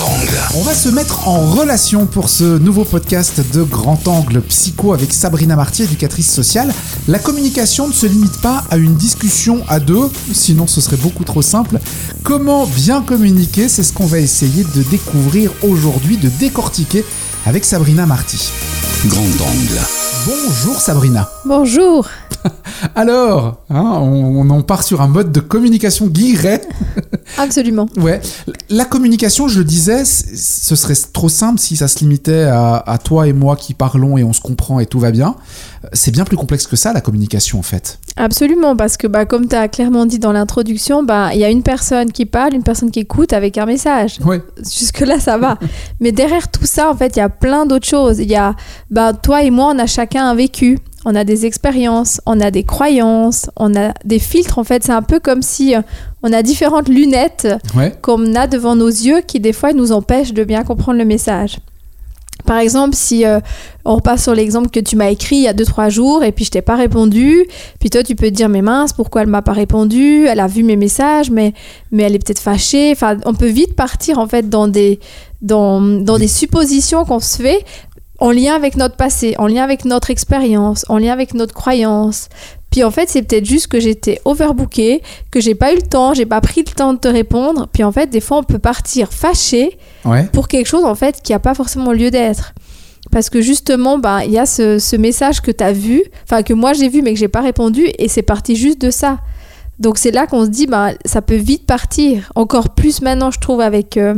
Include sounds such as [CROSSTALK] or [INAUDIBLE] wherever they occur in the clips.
Angle. On va se mettre en relation pour ce nouveau podcast de Grand Angle Psycho avec Sabrina Marty, éducatrice sociale. La communication ne se limite pas à une discussion à deux, sinon ce serait beaucoup trop simple. Comment bien communiquer, c'est ce qu'on va essayer de découvrir aujourd'hui, de décortiquer avec Sabrina Marty. Grand Angle. Bonjour Sabrina. Bonjour. [LAUGHS] [LAUGHS] Alors, hein, on, on part sur un mode de communication guilleret. [LAUGHS] Absolument. Ouais. La communication, je le disais, ce serait trop simple si ça se limitait à, à toi et moi qui parlons et on se comprend et tout va bien. C'est bien plus complexe que ça, la communication, en fait. Absolument, parce que bah, comme tu as clairement dit dans l'introduction, bah, il y a une personne qui parle, une personne qui écoute avec un message. Ouais. Jusque-là, ça va. [LAUGHS] Mais derrière tout ça, en fait, il y a plein d'autres choses. Il y a, bah, toi et moi, on a chacun un vécu. On a des expériences, on a des croyances, on a des filtres. En fait, c'est un peu comme si euh, on a différentes lunettes Ouais. qu'on a devant nos yeux qui, des fois, nous empêchent de bien comprendre le message. Par exemple, si euh, on repasse sur l'exemple que tu m'as écrit il y a 2-3 jours et puis je t'ai pas répondu, puis toi tu peux te dire mais mince, pourquoi elle m'a pas répondu? Elle a vu mes messages, mais, mais elle est peut-être fâchée. Enfin, on peut vite partir en fait dans des, dans, dans des suppositions qu'on se fait en lien avec notre passé, en lien avec notre expérience, en lien avec notre croyance. Puis en fait, c'est peut-être juste que j'étais overbookée, que j'ai pas eu le temps, j'ai pas pris le temps de te répondre. Puis en fait, des fois, on peut partir fâché Ouais. pour quelque chose en fait qui a pas forcément lieu d'être. Parce que justement, ben, il y a ce, ce message que tu as vu, enfin que moi j'ai vu mais que j'ai pas répondu, et c'est parti juste de ça. Donc c'est là qu'on se dit, ben, ça peut vite partir. Encore plus maintenant, je trouve, avec euh,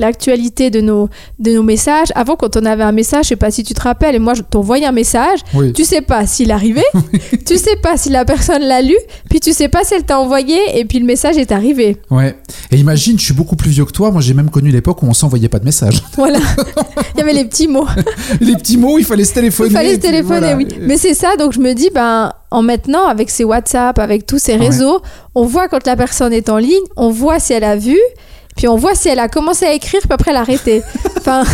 l'actualité de nos, de nos messages. Avant, quand on avait un message, je sais pas si tu te rappelles, et moi je t'envoyais un message, Oui. tu sais pas s'il arrivait, [LAUGHS] tu sais pas si la personne l'a lu, puis tu sais pas si elle t'a envoyé, et puis le message est arrivé. Ouais. Et imagine, je suis beaucoup plus vieux que toi. Moi, j'ai même connu l'époque où on s'envoyait pas de messages. [LAUGHS] Voilà. Il y avait les petits mots. [LAUGHS] Les petits mots, il fallait se téléphoner. Il fallait se téléphoner, voilà. oui. Mais c'est ça, donc je me dis, ben, en maintenant, avec ces WhatsApp, avec tous ces Ouais. réseaux, on voit quand la personne est en ligne, on voit si elle a vu, puis on voit si elle a commencé à écrire, puis après elle a arrêté. Enfin,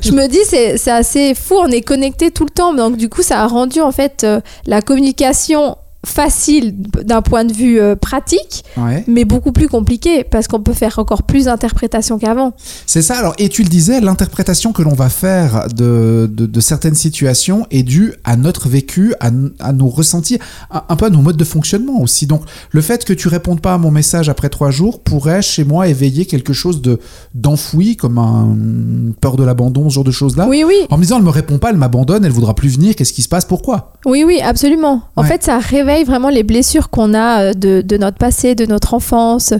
je me dis, c'est assez fou, on est connecté tout le temps, donc du coup, ça a rendu en fait euh, la communication facile d'un point de vue euh, pratique, Ouais. mais beaucoup plus compliqué parce qu'on peut faire encore plus d'interprétations qu'avant. C'est ça. Alors, et tu le disais, l'interprétation que l'on va faire de, de, de certaines situations est due à notre vécu, à, à nos ressentis, un, un peu à nos modes de fonctionnement aussi. Donc, le fait que tu répondes pas à mon message après trois jours pourrait, chez moi, éveiller quelque chose de d'enfoui, comme un, peur de l'abandon, ce genre de choses-là. Oui, oui, En me disant, elle me répond pas, elle m'abandonne, elle voudra plus venir, qu'est-ce qui se passe, pourquoi? Oui, oui, absolument. En Ouais. fait, ça réveille vraiment les blessures qu'on a euh, de, de notre passé, de notre enfance.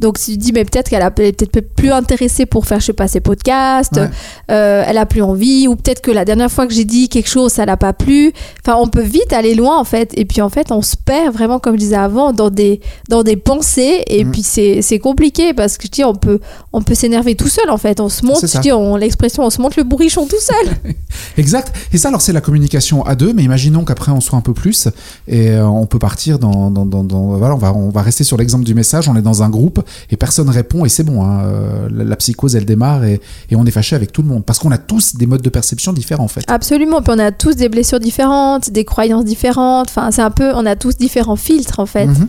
Donc, si tu dis, mais peut-être qu'elle a- peut-être plus intéressée pour faire, je sais pas, ses podcasts, Ouais. euh, elle a plus envie, ou peut-être que la dernière fois que j'ai dit quelque chose, ça l'a pas plu. Enfin, on peut vite aller loin, en fait. Et puis, en fait, on se perd vraiment, comme je disais avant, dans des, dans des pensées. Et Mm. puis, c'est compliqué parce que je dis, on peut, on peut s'énerver tout seul, en fait. On se monte, je dis, on- l'expression, on se monte le bourrichon tout seul. [LAUGHS] Exact. Et ça, alors, c'est la communication à deux, mais imaginons qu'après, on soit un peu plus et euh, on peut partir dans, dans, dans, dans- voilà, on va, on va rester sur l'exemple du message. On est dans un groupe et personne répond et c'est bon. hein, euh, la, la psychose, elle démarre et, et on est fâché avec tout le monde parce qu'on a tous des modes de perception différents, en fait. Absolument, puis on a tous des blessures différentes, des croyances différentes, enfin c'est un peu, on a tous différents filtres en fait. Mhm.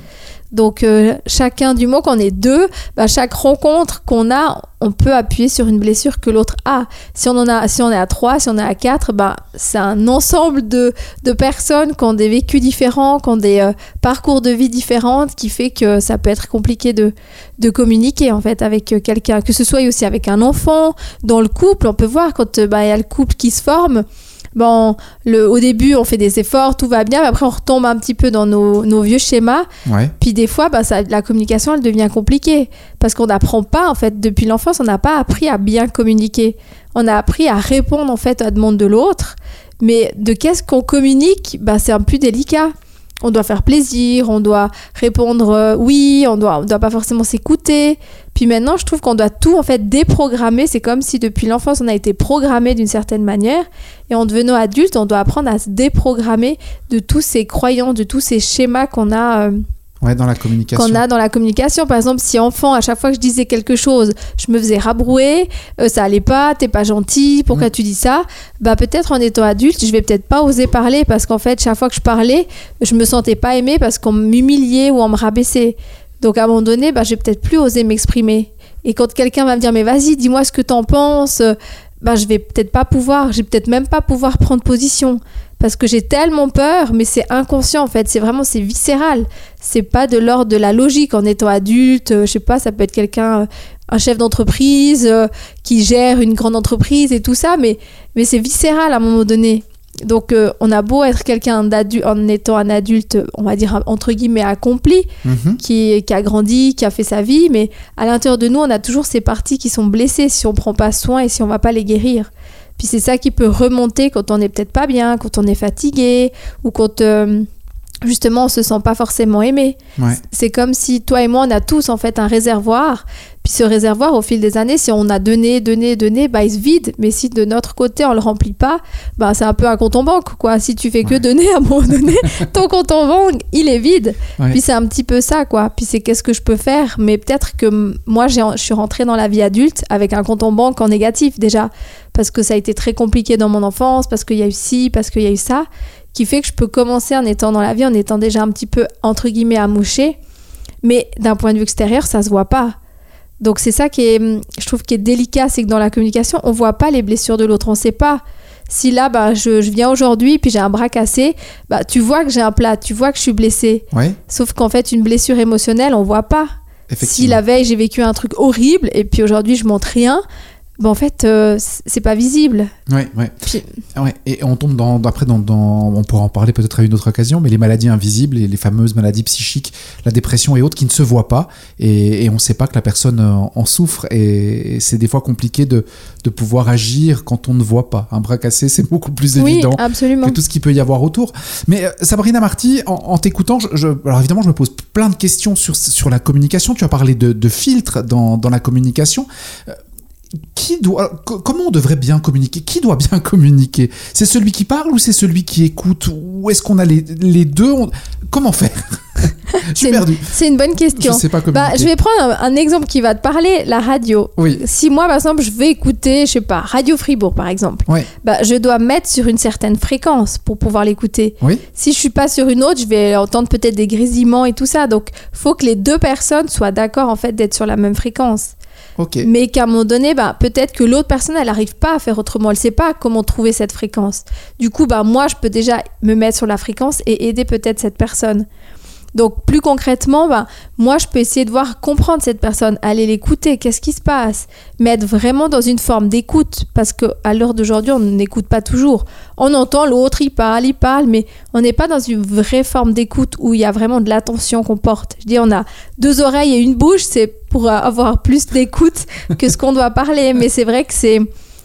Donc euh, chacun du mot qu'on est deux, bah, chaque rencontre qu'on a, on peut appuyer sur une blessure que l'autre a. Si on en a, si on est à trois, si on est à quatre, bah, c'est un ensemble de, de personnes qui ont des vécus différents, qui ont des euh, parcours de vie différents, qui fait que ça peut être compliqué de, de communiquer en fait avec euh, quelqu'un, que ce soit aussi avec un enfant, dans le couple, on peut voir quand bah, il y a le couple qui se forme. Bon, le, au début, on fait des efforts, tout va bien, mais après, on retombe un petit peu dans nos, nos vieux schémas. Ouais. Puis des fois, bah, ça, la communication, elle devient compliquée. Parce qu'on n'apprend pas, en fait, depuis l'enfance, on n'a pas appris à bien communiquer. On a appris à répondre, en fait, à la demande de l'autre. Mais de qu'est-ce qu'on communique, bah, c'est un peu délicat. On doit faire plaisir, on doit répondre euh, oui, on doit, on doit pas forcément s'écouter. Puis maintenant, je trouve qu'on doit tout en fait déprogrammer. C'est comme si depuis l'enfance, on a été programmé d'une certaine manière. Et en devenant adulte, on doit apprendre à se déprogrammer de tous ces croyances, de tous ces schémas qu'on a. euh, Ouais, dans la communication. qu'on a dans la communication. Par exemple, si enfant, à chaque fois que je disais quelque chose, je me faisais rabrouer, euh, ça allait pas, t'es pas gentil, pourquoi tu dis ça? Bah peut-être en étant adulte, je vais peut-être pas oser parler parce qu'en fait, chaque fois que je parlais, je me sentais pas aimée parce qu'on m'humiliait ou on me rabaissait. Donc à un moment donné, bah, j'ai peut-être plus osé m'exprimer. Et quand quelqu'un va me dire, mais vas-y, dis-moi ce que t'en penses, bah, je vais peut-être pas pouvoir, j'ai peut-être même pas pouvoir prendre position. Parce que j'ai tellement peur, mais c'est inconscient en fait, c'est vraiment, c'est viscéral. C'est pas de l'ordre de la logique en étant adulte, je sais pas, ça peut être quelqu'un, un chef d'entreprise qui gère une grande entreprise et tout ça, mais, mais c'est viscéral à un moment donné. Donc, euh, on a beau être quelqu'un d'adulte, en étant un adulte, on va dire entre guillemets accompli, Mhm. qui, qui a grandi, qui a fait sa vie, mais à l'intérieur de nous, on a toujours ces parties qui sont blessées si on prend pas soin et si on va pas les guérir. Puis c'est ça qui peut remonter quand on n'est peut-être pas bien, quand on est fatigué ou quand euh, justement on se sent pas forcément aimé. Ouais. C'est comme si toi et moi, on a tous en fait un réservoir. Puis ce réservoir, au fil des années, si on a donné, donné, donné, bah, il se vide. Mais si de notre côté, on le remplit pas, bah, c'est un peu un compte en banque. Quoi. Si tu fais que Ouais. donner à un moment donné, [LAUGHS] ton compte en banque, il est vide. Ouais. Puis c'est un petit peu ça. quoi. Puis c'est qu'est-ce que je peux faire? Mais peut-être que moi, j'ai- je suis rentrée dans la vie adulte avec un compte en banque en négatif déjà. Parce que ça a été très compliqué dans mon enfance, parce qu'il y a eu ci, parce qu'il y a eu ça. Qui fait que je peux commencer en étant dans la vie, en étant déjà un petit peu, entre guillemets, amouché. Mais d'un point de vue extérieur, ça se voit pas. Donc c'est ça qui est, hum, je trouve, qui est délicat, c'est que dans la communication, on voit pas les blessures de l'autre, on sait pas. Si là, bah, je, je viens aujourd'hui, puis j'ai un bras cassé, bah, tu vois que j'ai un plat, tu vois que je suis blessée. Ouais, Sauf qu'en fait, une blessure émotionnelle, on voit pas. Si la veille, j'ai vécu un truc horrible, et puis aujourd'hui, je montre rien, bah, en fait, euh, c'est pas visible. Ouais, ouais. Puis- Ouais, et on tombe dans, après dans, dans- on pourra en parler peut-être à une autre occasion, mais les maladies invisibles, les, les fameuses maladies psychiques, la dépression et autres qui ne se voient pas, et, et on ne sait pas que la personne en, souffre, et, c'est des fois compliqué de, de pouvoir agir quand on ne voit pas. Un bras cassé, c'est beaucoup plus Oui, évident absolument. que tout ce qu'il peut y avoir autour. Mais euh, Sabrina Marty, en, en t'écoutant, je, je- alors évidemment, je me pose plein de questions sur, sur la communication. Tu as parlé de, de filtres dans, dans la communication. Qui doit, alors, comment on devrait bien communiquer? Qui doit bien [LAUGHS] communiquer? C'est celui qui parle ou c'est celui qui écoute? Ou est-ce qu'on a les, les deux? On- Comment faire? [LAUGHS] Je suis C'est- perdu. C'est une bonne Je question. sais pas. Bah, je vais prendre un, un exemple qui va te parler, la radio. Oui. Si moi, par exemple, je vais écouter, je sais pas, Radio Fribourg, par exemple, Ouais. bah, je dois mettre sur une certaine fréquence pour pouvoir l'écouter. Oui. Si je suis pas sur une autre, je vais entendre peut-être des grésillements et tout ça. Donc, faut que les deux personnes soient d'accord, en fait, d'être sur la même fréquence. Mais qu'à un moment donné, bah, peut-être que l'autre personne, elle n'arrive pas à faire autrement. Elle sait pas comment trouver cette fréquence. Du coup, bah, moi, je peux déjà me mettre sur la fréquence et aider peut-être cette personne. Donc, plus concrètement, bah, moi, je peux essayer de voir, comprendre cette personne, aller l'écouter, qu'est-ce qui se passe, mais être vraiment dans une forme d'écoute, parce que à l'heure d'aujourd'hui, on n'écoute pas toujours. On entend l'autre, il parle, il parle, mais on n'est pas dans une vraie forme d'écoute où il y a vraiment de l'attention qu'on porte. Je dis, on a deux oreilles et une bouche, c'est pour avoir plus d'écoute que ce qu'on doit parler, mais c'est vrai que c'est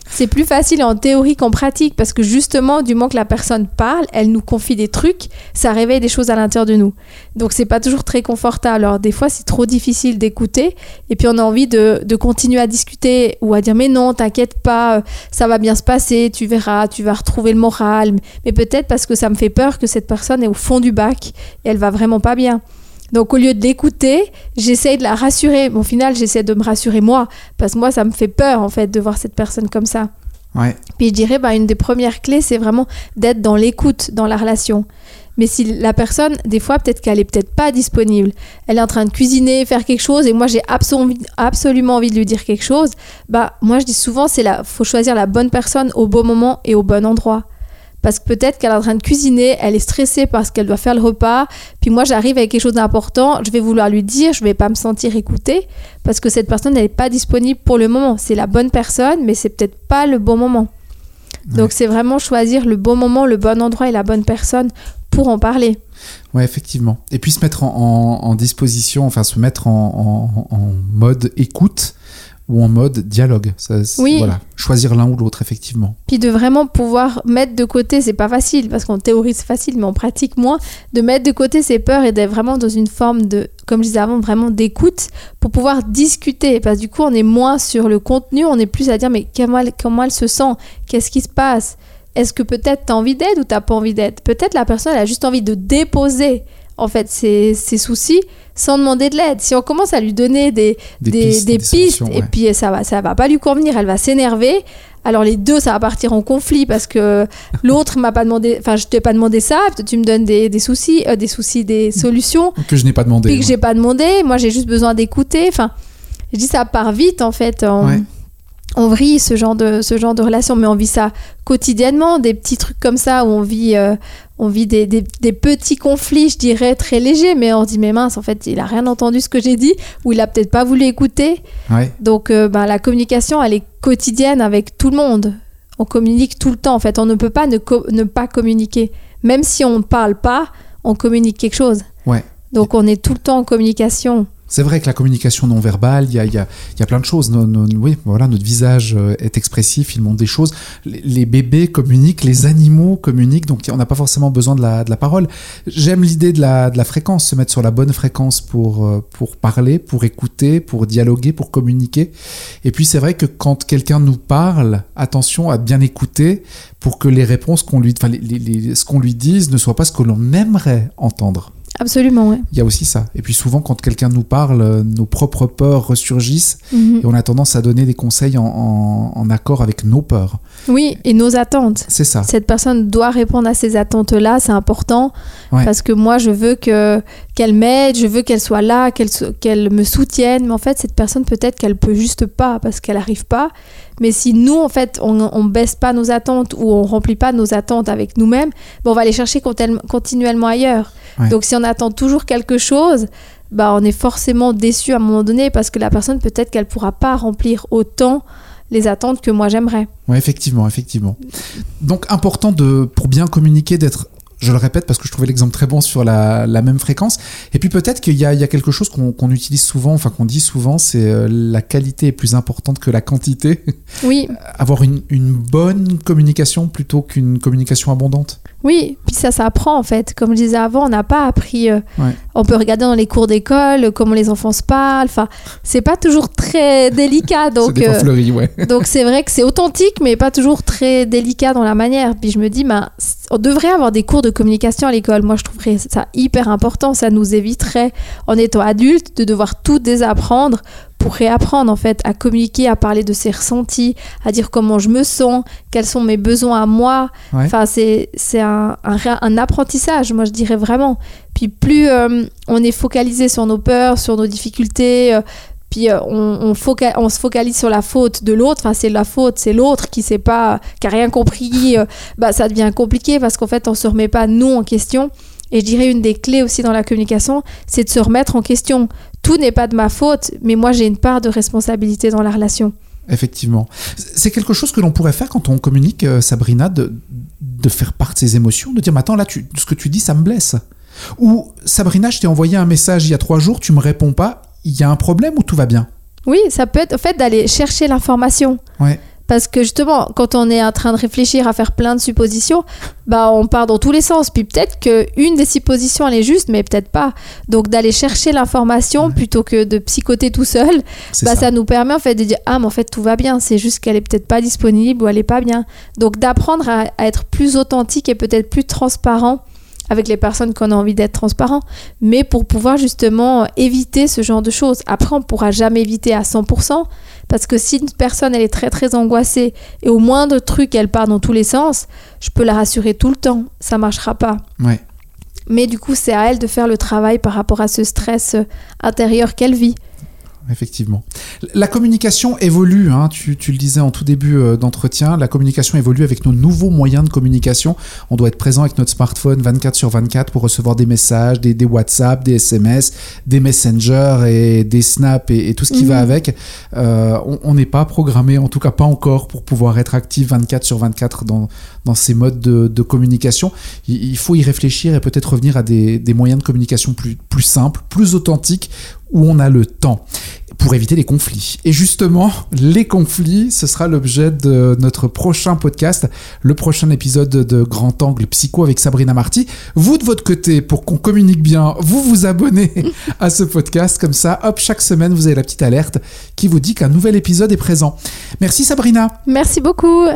c'est plus facile en théorie qu'en pratique parce que justement, du moment que la personne parle, elle nous confie des trucs, ça réveille des choses à l'intérieur de nous. Donc c'est pas toujours très confortable. Alors des fois, c'est trop difficile d'écouter et puis on a envie de, de continuer à discuter ou à dire mais non, t'inquiète pas, euh, ça va bien se passer, tu verras, tu vas retrouver le moral. Mais peut-être parce que ça me fait peur que cette personne est au fond du bac et elle va vraiment pas bien. Donc au lieu de l'écouter, j'essaye de la rassurer. Mais au final, j'essaie de me rassurer moi parce que moi, ça me fait peur en fait de voir cette personne comme ça. Ouais. Puis je dirais, bah, une des premières clés, c'est vraiment d'être dans l'écoute dans la relation. Mais si la personne, des fois, peut-être qu'elle est peut-être pas disponible, elle est en train de cuisiner, faire quelque chose, et moi j'ai absolu- absolument envie de lui dire quelque chose, bah moi je dis souvent, c'est la, faut choisir la bonne personne au bon moment et au bon endroit. Parce que peut-être qu'elle est en train de cuisiner, elle est stressée parce qu'elle doit faire le repas, puis moi j'arrive avec quelque chose d'important, je vais vouloir lui dire, je vais pas me sentir écoutée, parce que cette personne n'est pas disponible pour le moment. C'est la bonne personne, mais c'est peut-être pas le bon moment. Donc c'est vraiment choisir le bon moment, le bon endroit et la bonne personne pour en parler. Ouais, effectivement. Et puis se mettre en, en- en disposition, enfin se mettre en, en- en mode écoute ou en mode dialogue. Ça, Oui. Voilà. Choisir l'un ou l'autre, effectivement. Puis de vraiment pouvoir mettre de côté, c'est pas facile parce qu'en théorie c'est facile, mais en pratique moins, de mettre de côté ses peurs et d'être vraiment dans une forme de, comme je disais avant, vraiment d'écoute pour pouvoir discuter. Parce que du coup, on est moins sur le contenu, on est plus à dire mais comment elle, comment elle se sent, qu'est-ce qui se passe, est-ce que peut-être t'as envie d'aide ou t'as pas envie d'aide? Peut-être la personne elle a juste envie de déposer en fait ses, ses soucis sans demander de l'aide. Si on commence à lui donner des, Des, des, pistes, des et puis ça va, ça va pas lui convenir, elle va s'énerver. Alors les deux, ça va partir en conflit parce que [LAUGHS] l'autre m'a pas demandé, enfin je t'ai pas demandé ça, tu me donnes des, des soucis, euh, des soucis, des solutions, Que je n'ai pas demandé. puis que ouais. j'ai pas demandé. Moi j'ai juste besoin d'écouter. Enfin, Je dis ça part vite en fait. On, Ouais. on vrille ce genre, de, ce genre de relation, mais on vit ça quotidiennement, des petits trucs comme ça où on vit, euh, on vit des, des- des petits conflits, je dirais, très légers, mais on dit, mais mince, en fait, il a rien entendu ce que j'ai dit, ou il a peut-être pas voulu écouter. Ouais. Donc, euh, ben, la communication, elle est quotidienne avec tout le monde. On communique tout le temps, en fait. On ne peut pas ne, pas communiquer. Même si on ne parle pas, on communique quelque chose. Ouais. Donc, on est tout le temps en communication. C'est vrai que la communication non verbale, il y a, y a- plein de choses. Oui, voilà, notre visage euh, est expressif, il montre des choses. Les, bébés communiquent, les animaux communiquent, donc on n'a pas forcément besoin de la, parole. J'aime l'idée de la, fréquence, se mettre sur la bonne fréquence pour, euh, pour parler, pour écouter, pour dialoguer, pour communiquer. Et puis c'est vrai que quand quelqu'un nous parle, attention à bien écouter pour que les réponses qu'on lui, enfin, ce qu'on lui dise ne soit pas ce que l'on aimerait entendre. Absolument, ouais. Il y a aussi ça. Et puis souvent, quand quelqu'un nous parle, euh, nos propres peurs ressurgissent Mhm. et on a tendance à donner des conseils en, en- en accord avec nos peurs. Oui, et nos attentes. C'est ça. Cette personne doit répondre à ces attentes-là, c'est important. Ouais. Parce que moi, je veux que qu'elle m'aide, je veux qu'elle soit là, qu'elle qu'elle me soutienne. Mais en fait, cette personne, peut-être qu'elle peut juste pas parce qu'elle n'arrive pas. Mais si nous, en fait, on, on baisse pas nos attentes ou on remplit pas nos attentes avec nous-mêmes, ben, on va les chercher continuellement ailleurs. Ouais. Donc, si on attend toujours quelque chose, bah, on est forcément déçu à un moment donné parce que la personne, peut-être qu'elle pourra pas remplir autant les attentes que moi j'aimerais. Ouais, effectivement, effectivement. Donc important de, pour bien communiquer, d'être, je le répète parce que je trouvais l'exemple très bon sur la, la même fréquence. Et puis peut-être qu'il y y a quelque chose qu'on qu'on utilise souvent, enfin qu'on dit souvent, c'est euh, la qualité est plus importante que la quantité. Oui, [LAUGHS] Avoir une, une bonne communication plutôt qu'une communication abondante. Oui, puis ça s'apprend en fait. Comme je disais avant, on n'a pas appris. euh, Ouais. On peut regarder dans les cours d'école euh, comment les enfants se parlent. Enfin, c'est pas toujours très [LAUGHS] délicat. Donc, euh, fleuri, ouais. [LAUGHS] donc c'est vrai que c'est authentique, mais pas toujours très délicat dans la manière. Puis je me dis, ben, on devrait avoir des cours de communication à l'école. Moi, je trouverais ça hyper important. Ça nous éviterait, en étant adulte, de devoir tout désapprendre pour réapprendre en fait à communiquer, à parler de ses ressentis, à dire comment je me sens, quels sont mes besoins à moi. Ouais. Enfin, c'est un, un, un apprentissage, moi je dirais vraiment. Puis plus euh, on est focalisé sur nos peurs, sur nos difficultés, euh, puis euh, on, on, foca- on se focalise sur la faute de l'autre, enfin c'est la faute, c'est l'autre qui sait pas, qui a rien compris, bah ça devient compliqué parce qu'en fait on se remet pas nous en question. Et je dirais une des clés aussi dans la communication, c'est de se remettre en question. Tout n'est pas de ma faute, mais moi j'ai une part de responsabilité dans la relation. Effectivement. C'est quelque chose que l'on pourrait faire quand on communique, euh, Sabrina, de, de faire part de ses émotions, de dire, mais attends, là, tu, ce que tu dis, ça me blesse. Ou, Sabrina, je t'ai envoyé un message il y a trois jours, tu me réponds pas, il y a un problème ou tout va bien? Oui, ça peut être au fait d'aller chercher l'information. Ouais. Parce que justement, quand on est en train de réfléchir à faire plein de suppositions, bah on part dans tous les sens. Puis peut-être qu'une des suppositions elle est juste, mais peut-être pas. Donc d'aller chercher l'information plutôt que de psychoter tout seul, bah, ça. ça. nous permet en fait de dire ah mais en fait tout va bien. C'est juste qu'elle est peut-être pas disponible ou elle est pas bien. Donc d'apprendre à, à être plus authentique et peut-être plus transparent avec les personnes qu'on a envie d'être transparent, mais pour pouvoir justement éviter ce genre de choses. Après, on pourra jamais éviter à 100%, parce que si une personne elle est très très angoissée et au moindre truc elle part dans tous les sens, je peux la rassurer tout le temps, ça marchera pas. Ouais. Mais du coup, c'est à elle de faire le travail par rapport à ce stress intérieur qu'elle vit. Effectivement. La communication évolue, hein, tu, tu le disais en tout début euh, d'entretien, la communication évolue avec nos nouveaux moyens de communication. On doit être présent avec notre smartphone 24 sur 24 pour recevoir des messages, des, des WhatsApp, des SMS, des Messenger et des Snap et, et tout ce qui Mhm. va avec. Euh, on- on n'est pas programmé, en tout cas pas encore, pour pouvoir être actif 24 sur 24 dans, dans ces modes de, de communication. Il, il faut y réfléchir et peut-être revenir à des, des moyens de communication plus, plus simples, plus authentiques, où on a le temps pour éviter les conflits. Et justement, [LAUGHS] les conflits, ce sera l'objet de notre prochain podcast, le prochain épisode de Grand Angle Psycho avec Sabrina Marty. Vous, de votre côté, pour qu'on communique bien, vous vous abonnez [LAUGHS] à ce podcast. Comme ça, hop, chaque semaine, vous avez la petite alerte qui vous dit qu'un nouvel épisode est présent. Merci Sabrina. Merci beaucoup.